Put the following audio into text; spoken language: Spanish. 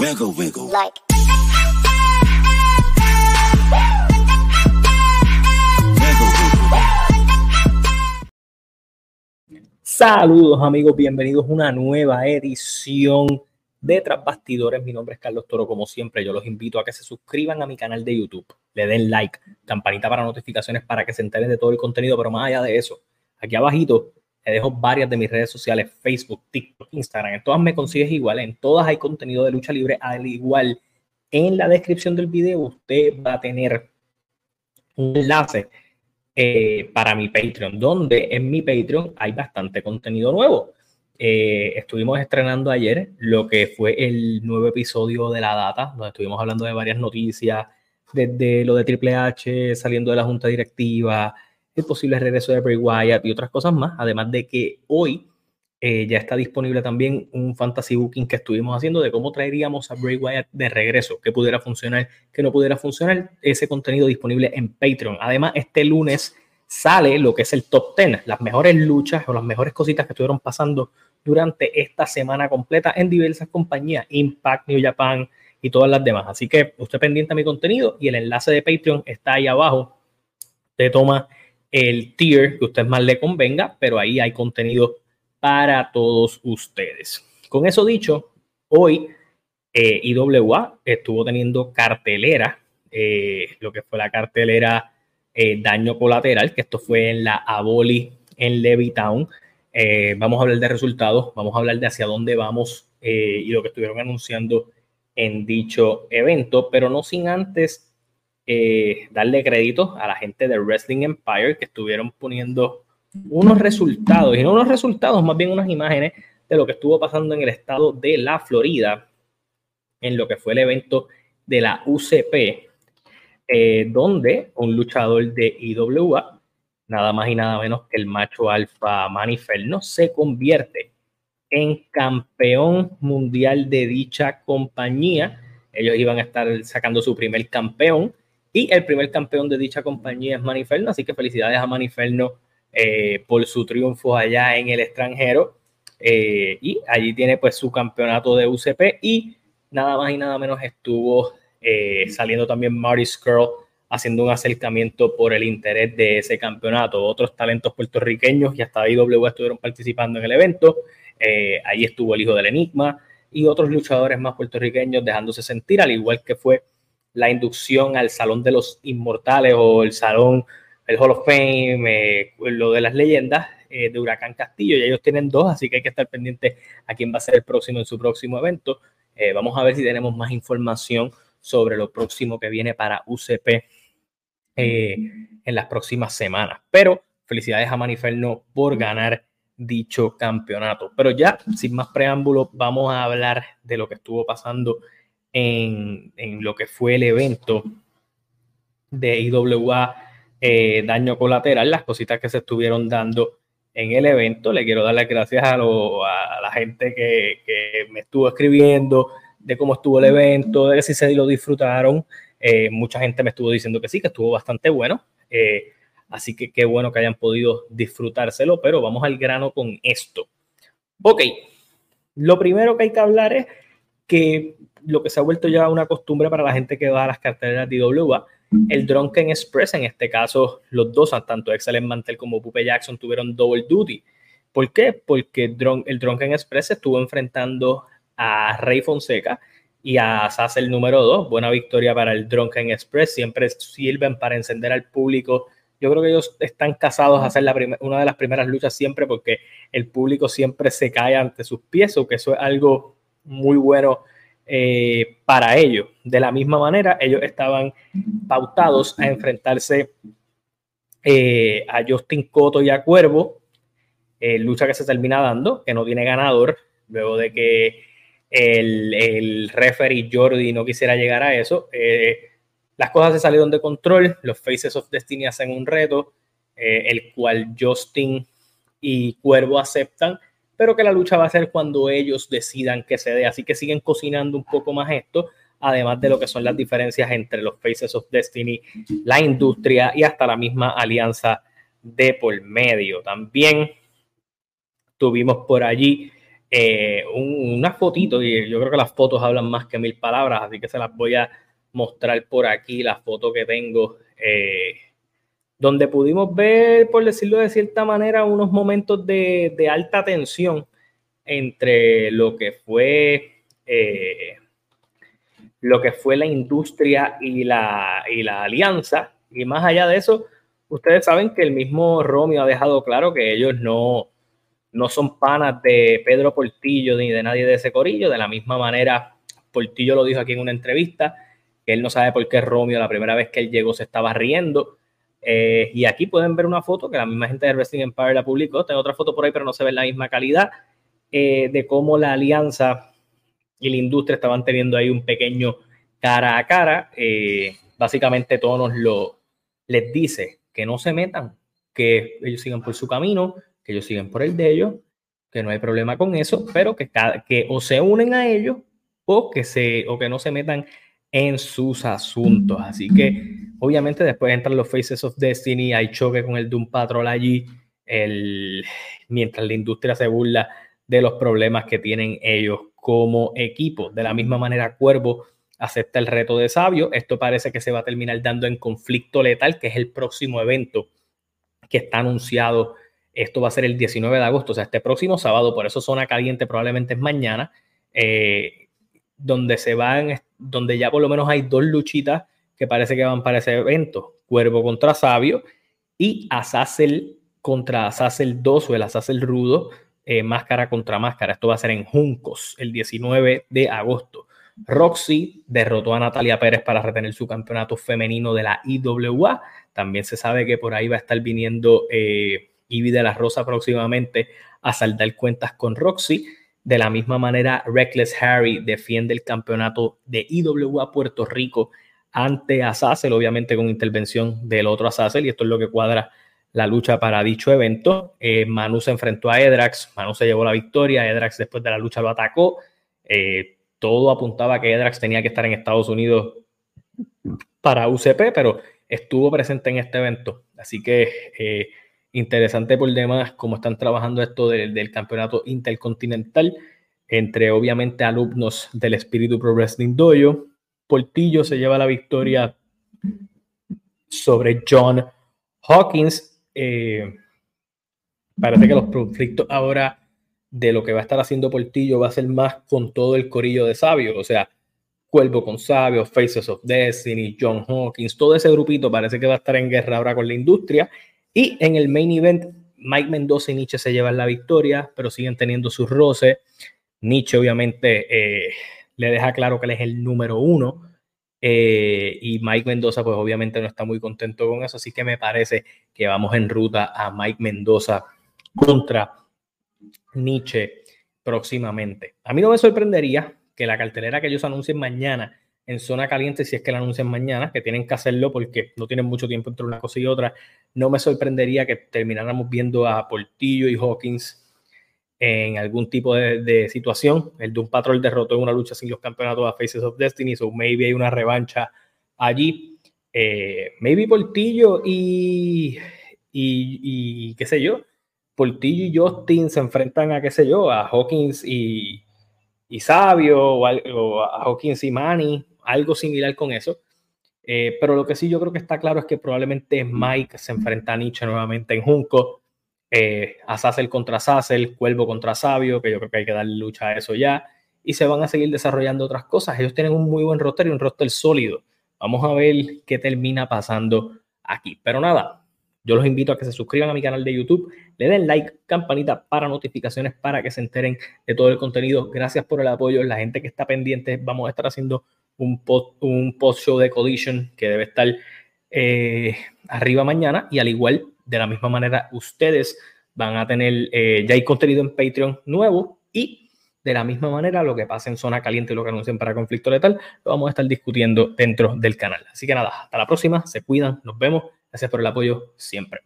Wiggle, wiggle. like Wiggle, wiggle. Saludos amigos, bienvenidos a una nueva edición de Tras Bastidores. Mi nombre es Carlos Toro, como siempre yo los invito a que se suscriban a mi canal de YouTube, le den like, campanita para notificaciones para que se enteren de todo el contenido, pero más allá de eso, aquí abajito dejo varias de mis redes sociales, Facebook, TikTok, Instagram, en todas me consigues igual, en todas hay contenido de lucha libre, al igual en la descripción del video usted va a tener un enlace eh, para mi Patreon, donde en mi Patreon hay bastante contenido nuevo. Eh, estuvimos estrenando ayer lo que fue el nuevo episodio de La Data, donde estuvimos hablando de varias noticias, desde lo de Triple H saliendo de la junta directiva, el posible regreso de Bray Wyatt y otras cosas más. Además de que hoy eh, ya está disponible también un fantasy booking que estuvimos haciendo de cómo traeríamos a Bray Wyatt de regreso, que pudiera funcionar, que no pudiera funcionar, ese contenido disponible en Patreon. Además, este lunes sale lo que es el top 10, las mejores luchas o las mejores cositas que estuvieron pasando durante esta semana completa en diversas compañías, Impact, New Japan y todas las demás. Así que usted pendiente a mi contenido y el enlace de Patreon está ahí abajo. Te toma el tier que usted más le convenga, pero ahí hay contenido para todos ustedes. Con eso dicho, hoy eh, IWA estuvo teniendo cartelera, eh, lo que fue la cartelera eh, Daño Colateral, que esto fue en la Aboli en Levittown. Vamos a hablar de resultados, vamos a hablar de hacia dónde vamos y lo que estuvieron anunciando en dicho evento, pero no sin antes eh, darle crédito a la gente de Wrestling Empire que estuvieron poniendo unos resultados, y no unos resultados, más bien unas imágenes de lo que estuvo pasando en el estado de la Florida, en lo que fue el evento de la UCP, eh, donde un luchador de IWA, nada más y nada menos que el macho alfa Maniferno, se convierte en campeón mundial de dicha compañía. Ellos iban a estar sacando su primer campeón y el primer campeón de dicha compañía es Maniferno, así que felicidades a Maniferno eh, por su triunfo allá en el extranjero. Eh, y allí tiene pues su campeonato de UCP y nada más y nada menos estuvo eh, saliendo también Marty Skrull haciendo un acercamiento por el interés de ese campeonato. Otros talentos puertorriqueños y hasta IW estuvieron participando en el evento. Ahí estuvo el hijo del Enigma y otros luchadores más puertorriqueños dejándose sentir, al igual que fue la inducción al Salón de los Inmortales o el Salón, el Hall of Fame, eh, lo de las leyendas eh, de Huracán Castillo. Y ellos tienen dos, así que hay que estar pendiente a quién va a ser el próximo en su próximo evento. Eh, vamos a ver si tenemos más información sobre lo próximo que viene para UCP en las próximas semanas. Pero felicidades a Maniferno por ganar dicho campeonato. Pero ya, sin más preámbulos, vamos a hablar de lo que estuvo pasando en lo que fue el evento de IWA eh, Daño Colateral, las cositas que se estuvieron dando en el evento. Le quiero dar las gracias a, la gente que, me estuvo escribiendo de cómo estuvo el evento, de si se lo disfrutaron. Eh, mucha gente me estuvo diciendo que sí, que estuvo bastante bueno. Eh, así que qué bueno que hayan podido disfrutárselo, pero vamos al grano con esto. Ok, lo primero que hay que hablar es que lo que se ha vuelto ya una costumbre para la gente que va a las carteleras de IWA, el Drunken Express, en este caso los dos, tanto Excellent Mantel como Pupe Jackson tuvieron double duty. ¿Por qué? Porque el Drunken Express estuvo enfrentando a Rey Fonseca y a SAS el número 2. Buena victoria para el Drunken Express. Siempre sirven para encender al público. Yo creo que ellos están casados a hacer la una de las primeras luchas siempre porque el público siempre se cae ante sus pies o que eso es algo muy bueno eh, para ellos. De la misma manera, ellos estaban pautados a enfrentarse eh, a Justin Cotto y a Cuervo, eh, lucha que se termina dando, que no tiene ganador, luego de que el, el referee Jordi no quisiera llegar a eso. Eh, las cosas se salieron de control, los Faces of Destiny hacen un reto, el cual Justin y Cuervo aceptan, pero que la lucha va a ser cuando ellos decidan que se dé. Así que siguen cocinando un poco más esto, además de lo que son las diferencias entre los Faces of Destiny, la industria y hasta la misma alianza de por medio. También tuvimos por allí eh, una fotito, y yo creo que las fotos hablan más que mil palabras, así que se las voy a mostrar por aquí, la foto que tengo, eh, donde pudimos ver, por decirlo de cierta manera, unos momentos de, alta tensión entre lo que fue eh, lo que fue la industria y la, y la alianza. Y más allá de eso, ustedes saben que el mismo Romeo ha dejado claro que ellos no, no son panas de Pedro Portillo ni de nadie de ese corillo. De la misma manera, Portillo lo dijo aquí en una entrevista, que él no sabe por qué Romeo la primera vez que él llegó se estaba riendo. Eh, y aquí pueden ver una foto que la misma gente de Wrestling Empire la publicó. Tengo otra foto por ahí, pero no se ve la misma calidad. Eh, de cómo la alianza y la industria estaban teniendo ahí un pequeño cara a cara. Eh, básicamente todo nos lo les dice que no se metan, que ellos sigan por su camino, que ellos sigan por el de ellos, que no hay problema con eso, pero que, que o se unen a ellos o que, se, o que no se metan en sus asuntos. Así que obviamente después entran los Faces of Destiny, hay choque con el Doom Patrol allí, mientras la industria se burla de los problemas que tienen ellos como equipo. De la misma manera, Cuervo acepta el reto de Sabio. Esto parece que se va a terminar dando en conflicto letal, que es el próximo evento que está anunciado. Esto va a ser el 19 de agosto, o sea, este próximo sábado, por eso zona caliente probablemente es mañana, eh, donde se van, donde ya por lo menos hay dos luchitas que parece que van para ese evento. Cuervo contra Sabio y Azazel contra Azazel 2 o el Azazel Rudo eh, máscara contra máscara. Esto va a ser en Juncos el 19 de agosto. Roxy derrotó a Natalia Pérez para retener su campeonato femenino de la IWA. También se sabe que por ahí va a estar viniendo eh, Ivy de la Rosa próximamente a saldar cuentas con Roxy. De la misma manera, Reckless Harry defiende el campeonato de IWA Puerto Rico ante Azazel, obviamente con intervención del otro Azazel, y esto es lo que cuadra la lucha para dicho evento. Eh, Manu se enfrentó a Edrax, Manu se llevó la victoria, Edrax después de la lucha lo atacó. Eh, todo apuntaba que Edrax tenía que estar en Estados Unidos para UCP, pero estuvo presente en este evento. Así que eh, interesante por demás cómo están trabajando esto del campeonato intercontinental entre obviamente alumnos del Espíritu Pro Wrestling Dojo. Portillo se lleva la victoria sobre John Hawkins eh, parece que los conflictos ahora de lo que va a estar haciendo Portillo va a ser más con todo el corillo de sabios, o sea, Cuervo con Sabios, Faces of Destiny, John Hawkins, todo ese grupito parece que va a estar en guerra ahora con la industria. Y en el main event, Mike Mendoza y Nietzsche se llevan la victoria, pero siguen teniendo sus roces. Nietzsche obviamente eh, le deja claro que él es el número uno eh, y Mike Mendoza, pues obviamente no está muy contento con eso, así que me parece que vamos en ruta a Mike Mendoza contra Nietzsche próximamente. A mí no me sorprendería que la cartelera que ellos anuncien mañana en zona caliente, si es que la anuncian mañana, que tienen que hacerlo porque no tienen mucho tiempo entre una cosa y otra, no me sorprendería que termináramos viendo a Portillo y Hawkins en algún tipo de, situación. El Doom Patrol derrotó en una lucha sin los campeonatos a Faces of Destiny, so maybe hay una revancha allí. Eh, maybe Portillo y, y, qué sé yo, Portillo y Justin se enfrentan a qué sé yo, a Hawkins y, y Sabio o, a, Hawkins y Manny, algo similar con eso. Eh, pero lo que sí yo creo que está claro es que probablemente Mike se enfrenta a Nietzsche nuevamente en Junco eh, a Sassel contra Sassel, Cuervo contra Sabio, que yo creo que hay que darle lucha a eso ya, y se van a seguir desarrollando otras cosas. Ellos tienen un muy buen roster y un roster sólido. Vamos a ver qué termina pasando aquí. Pero nada, yo los invito a que se suscriban a mi canal de YouTube, le den like, campanita para notificaciones para que se enteren de todo el contenido. Gracias por el apoyo. La gente que está pendiente, vamos a estar haciendo un post, un post show de Collision que debe estar eh, arriba mañana y al igual de la misma manera, ustedes van a tener, eh, ya hay contenido en Patreon nuevo y de la misma manera lo que pasa en Zona Caliente y lo que anuncian para Conflicto Letal, lo vamos a estar discutiendo dentro del canal. Así que nada, hasta la próxima, se cuidan, nos vemos, gracias por el apoyo siempre.